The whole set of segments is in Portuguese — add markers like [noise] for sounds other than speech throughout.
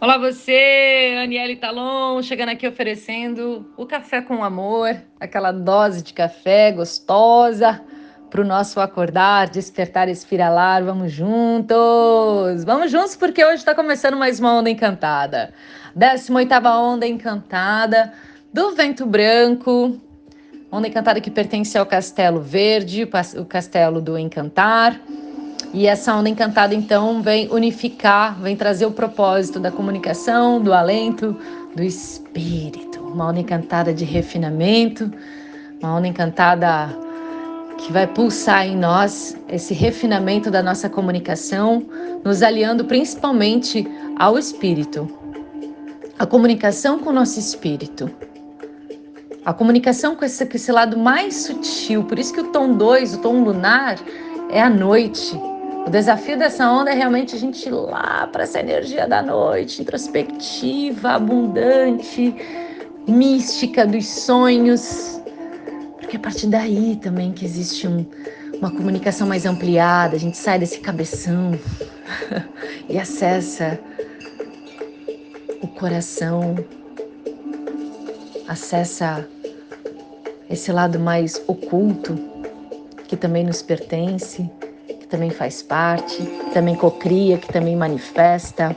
Olá você, Aniele Talon, chegando aqui oferecendo o café com amor, aquela dose de café gostosa para o nosso acordar, despertar, espiralar. Vamos juntos! Vamos juntos porque hoje está começando mais uma onda encantada. 18 onda encantada do vento branco, onda encantada que pertence ao Castelo Verde, o castelo do encantar. E essa onda encantada, então, vem unificar, vem trazer o propósito da comunicação, do alento, do espírito. Uma onda encantada de refinamento, uma onda encantada que vai pulsar em nós esse refinamento da nossa comunicação, nos aliando principalmente ao espírito. A comunicação com o nosso espírito. A comunicação com esse, com esse lado mais sutil. Por isso que o tom 2, o tom lunar, é a noite o desafio dessa onda é realmente a gente ir lá para essa energia da noite, introspectiva, abundante, mística dos sonhos. Porque a partir daí também que existe um, uma comunicação mais ampliada, a gente sai desse cabeção [laughs] e acessa o coração, acessa esse lado mais oculto que também nos pertence que também faz parte, que também cocria, que também manifesta.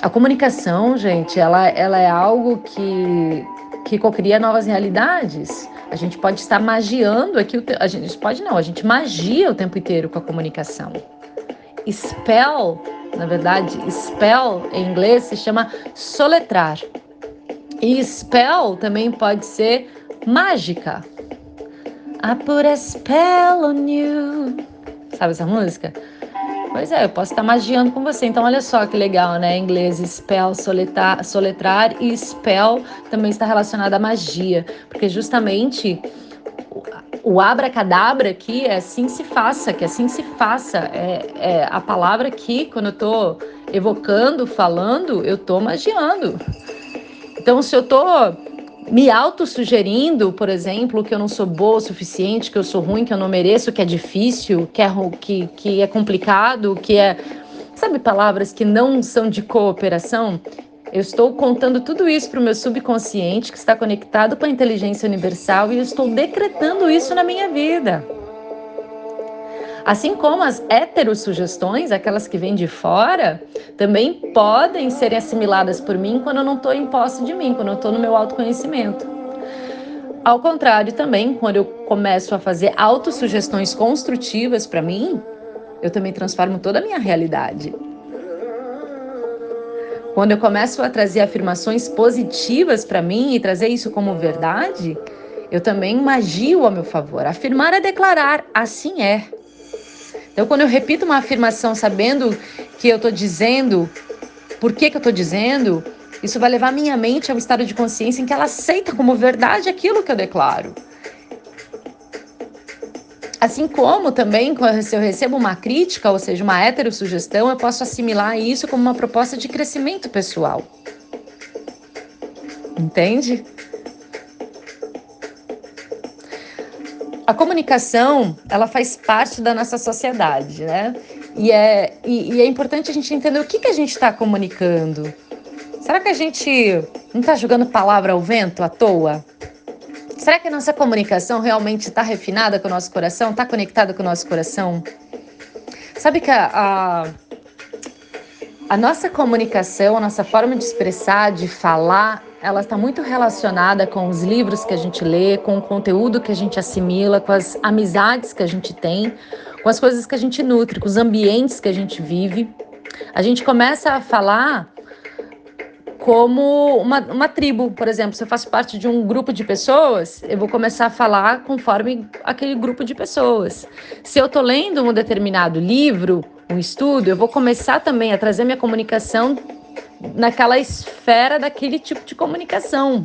A comunicação, gente, ela, ela é algo que, que cocria novas realidades. A gente pode estar magiando aqui, a gente pode não, a gente magia o tempo inteiro com a comunicação. Spell, na verdade, spell em inglês se chama soletrar. E spell também pode ser mágica. I put a spell on you. Sabe essa música? Pois é, eu posso estar magiando com você. Então, olha só que legal, né? Em inglês, spell, soletrar, soletrar e spell também está relacionado à magia, porque justamente o abracadabra aqui é assim se faça, que assim se faça. É, é a palavra aqui, quando eu estou evocando, falando, eu estou magiando. Então, se eu estou me autossugerindo, por exemplo, que eu não sou boa o suficiente, que eu sou ruim, que eu não mereço, que é difícil, que é, que, que é complicado, que é. Sabe palavras que não são de cooperação? Eu estou contando tudo isso para o meu subconsciente, que está conectado com a inteligência universal, e eu estou decretando isso na minha vida. Assim como as heterossugestões, aquelas que vêm de fora, também podem ser assimiladas por mim quando eu não estou em posse de mim, quando eu estou no meu autoconhecimento. Ao contrário, também, quando eu começo a fazer autossugestões construtivas para mim, eu também transformo toda a minha realidade. Quando eu começo a trazer afirmações positivas para mim e trazer isso como verdade, eu também magio ao meu favor. Afirmar é declarar, assim é. Então, quando eu repito uma afirmação sabendo que eu estou dizendo, por que, que eu estou dizendo, isso vai levar minha mente a um estado de consciência em que ela aceita como verdade aquilo que eu declaro. Assim como também, se eu recebo uma crítica, ou seja, uma heterossugestão, eu posso assimilar isso como uma proposta de crescimento pessoal. Entende? A comunicação ela faz parte da nossa sociedade, né? E é, e, e é importante a gente entender o que, que a gente está comunicando. Será que a gente não está jogando palavra ao vento à toa? Será que a nossa comunicação realmente está refinada com o nosso coração? Está conectada com o nosso coração? Sabe que a, a, a nossa comunicação, a nossa forma de expressar, de falar, ela está muito relacionada com os livros que a gente lê, com o conteúdo que a gente assimila, com as amizades que a gente tem, com as coisas que a gente nutre, com os ambientes que a gente vive. A gente começa a falar como uma, uma tribo, por exemplo. Se eu faço parte de um grupo de pessoas, eu vou começar a falar conforme aquele grupo de pessoas. Se eu estou lendo um determinado livro, um estudo, eu vou começar também a trazer minha comunicação naquela esfera daquele tipo de comunicação.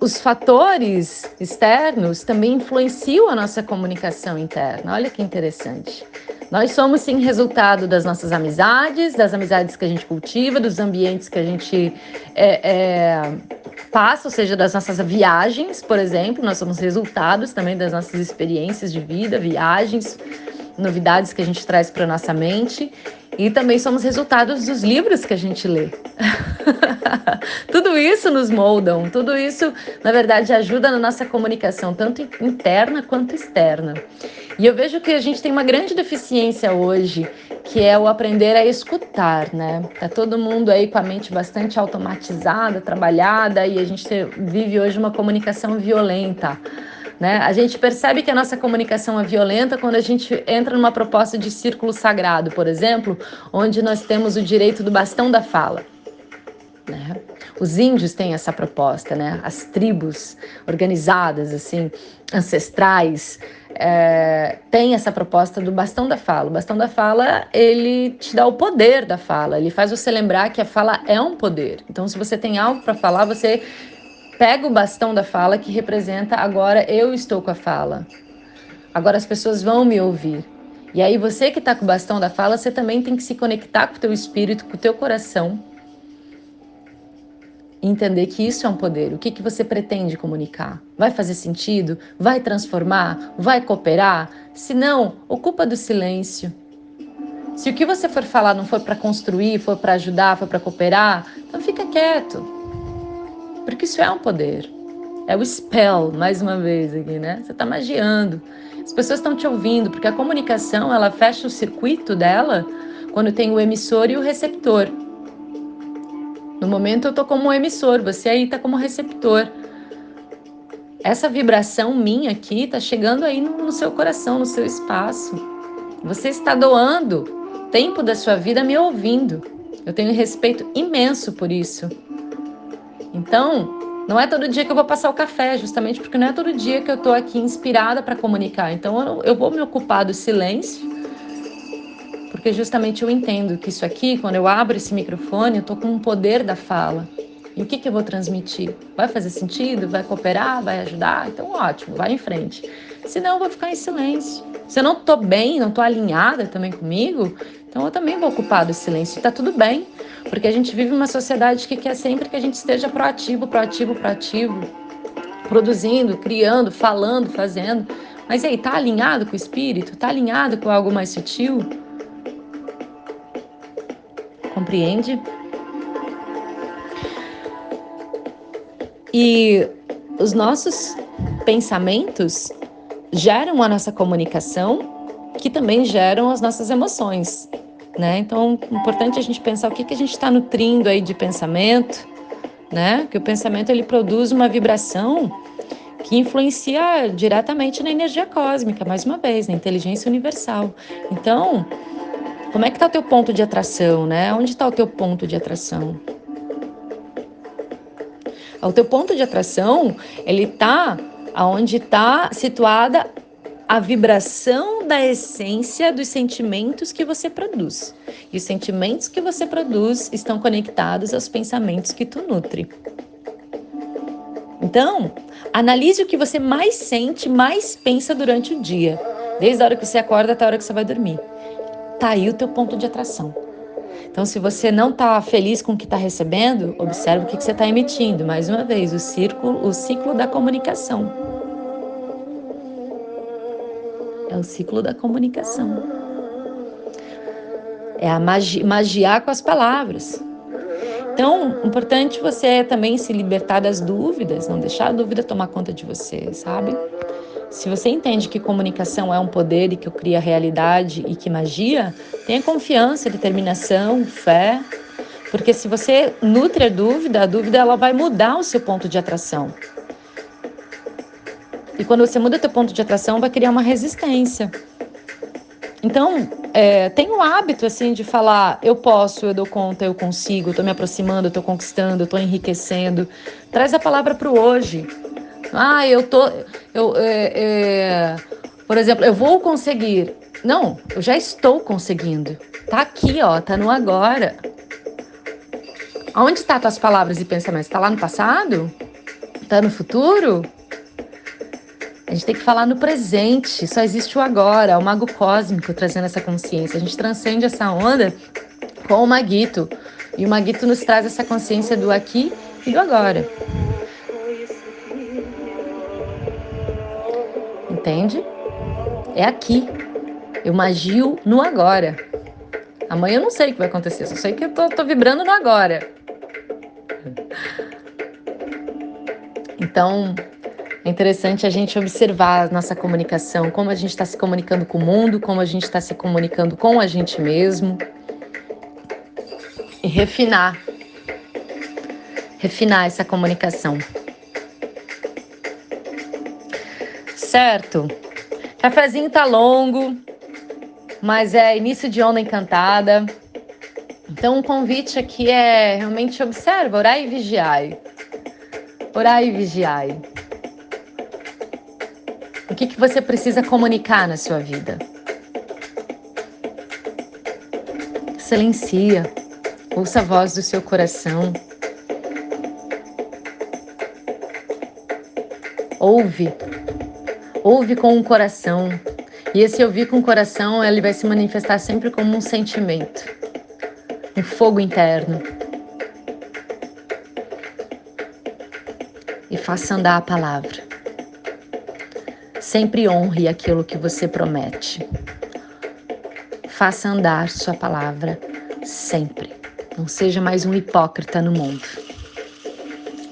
Os fatores externos também influenciam a nossa comunicação interna. Olha que interessante. Nós somos sim resultado das nossas amizades, das amizades que a gente cultiva, dos ambientes que a gente é, é, passa, ou seja, das nossas viagens, por exemplo. Nós somos resultados também das nossas experiências de vida, viagens, novidades que a gente traz para nossa mente e também somos resultados dos livros que a gente lê. [laughs] tudo isso nos moldam, tudo isso, na verdade, ajuda na nossa comunicação, tanto interna quanto externa. E eu vejo que a gente tem uma grande deficiência hoje, que é o aprender a escutar, né? Tá todo mundo aí com a mente bastante automatizada, trabalhada, e a gente vive hoje uma comunicação violenta. Né? A gente percebe que a nossa comunicação é violenta quando a gente entra numa proposta de círculo sagrado, por exemplo, onde nós temos o direito do bastão da fala. Né? Os índios têm essa proposta, né? As tribos organizadas, assim, ancestrais, é, têm essa proposta do bastão da fala. O bastão da fala, ele te dá o poder da fala, ele faz você lembrar que a fala é um poder. Então, se você tem algo para falar, você pega o bastão da fala que representa agora eu estou com a fala. Agora as pessoas vão me ouvir. E aí você que está com o bastão da fala, você também tem que se conectar com o teu espírito, com o teu coração. Entender que isso é um poder. O que, que você pretende comunicar? Vai fazer sentido? Vai transformar? Vai cooperar? Se não, ocupa do silêncio. Se o que você for falar não for para construir, for para ajudar, for para cooperar, então fica quieto. Porque isso é um poder. É o spell, mais uma vez aqui, né? Você está magiando. As pessoas estão te ouvindo, porque a comunicação, ela fecha o circuito dela quando tem o emissor e o receptor. No momento eu tô como um emissor, você aí tá como receptor. Essa vibração minha aqui tá chegando aí no, no seu coração, no seu espaço. Você está doando tempo da sua vida me ouvindo. Eu tenho respeito imenso por isso. Então, não é todo dia que eu vou passar o café, justamente porque não é todo dia que eu estou aqui inspirada para comunicar. Então, eu, vou me ocupar do silêncio, porque justamente eu entendo que isso aqui, quando eu abro esse microfone, eu estou com o poder da fala. E o que, que eu vou transmitir? Vai fazer sentido? Vai cooperar? Vai ajudar? Então, ótimo, vai em frente. Senão, eu vou ficar em silêncio. Se eu não estou bem, não estou alinhada também comigo, então eu também vou ocupar do silêncio. Está tudo bem. Porque a gente vive uma sociedade que quer sempre que a gente esteja proativo, proativo, proativo, produzindo, criando, falando, fazendo. Mas aí, tá alinhado com o espírito? Tá alinhado com algo mais sutil? Compreende? E os nossos pensamentos geram a nossa comunicação, que também geram as nossas emoções. Né? Então, é importante a gente pensar o que, que a gente está nutrindo aí de pensamento, né? Que o pensamento ele produz uma vibração que influencia diretamente na energia cósmica, mais uma vez, na inteligência universal. Então, como é que está o teu ponto de atração, né? Onde está o teu ponto de atração? O teu ponto de atração, ele está aonde está situada a vibração da essência dos sentimentos que você produz. E os sentimentos que você produz estão conectados aos pensamentos que tu nutre. Então, analise o que você mais sente, mais pensa durante o dia, desde a hora que você acorda até a hora que você vai dormir. Tá aí o teu ponto de atração. Então, se você não está feliz com o que está recebendo, observe o que, que você está emitindo. Mais uma vez, o círculo, o ciclo da comunicação. O ciclo da comunicação. É a magi magiar com as palavras. Então, importante você também se libertar das dúvidas, não deixar a dúvida tomar conta de você, sabe? Se você entende que comunicação é um poder e que cria realidade e que magia, tenha confiança, determinação, fé, porque se você nutre a dúvida, a dúvida ela vai mudar o seu ponto de atração. E quando você muda teu ponto de atração, vai criar uma resistência. Então, é, tem um hábito assim de falar: eu posso, eu dou conta, eu consigo, eu tô me aproximando, eu tô conquistando, eu tô enriquecendo. Traz a palavra para o hoje. Ah, eu tô. Eu, é, é, por exemplo, eu vou conseguir. Não, eu já estou conseguindo. Tá aqui, ó, tá no agora. Onde está tuas palavras e pensamentos? Está lá no passado? Está no futuro? A gente tem que falar no presente, só existe o agora, o mago cósmico trazendo essa consciência. A gente transcende essa onda com o Maguito. E o Maguito nos traz essa consciência do aqui e do agora. Entende? É aqui. Eu magio no agora. Amanhã eu não sei o que vai acontecer, só sei que eu tô, tô vibrando no agora. Então, é interessante a gente observar a nossa comunicação, como a gente está se comunicando com o mundo, como a gente está se comunicando com a gente mesmo. E refinar. Refinar essa comunicação. Certo? Cafezinho tá longo, mas é início de onda encantada. Então, o convite aqui é realmente observa, orar e vigiai. Orar e vigiai. O que, que você precisa comunicar na sua vida? Silencia, ouça a voz do seu coração. Ouve, ouve com o coração. E esse ouvir com o coração, ele vai se manifestar sempre como um sentimento, um fogo interno. E faça andar a palavra. Sempre honre aquilo que você promete. Faça andar sua palavra sempre. Não seja mais um hipócrita no mundo.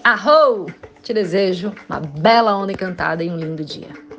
Arrou! Te desejo uma bela onda encantada e um lindo dia.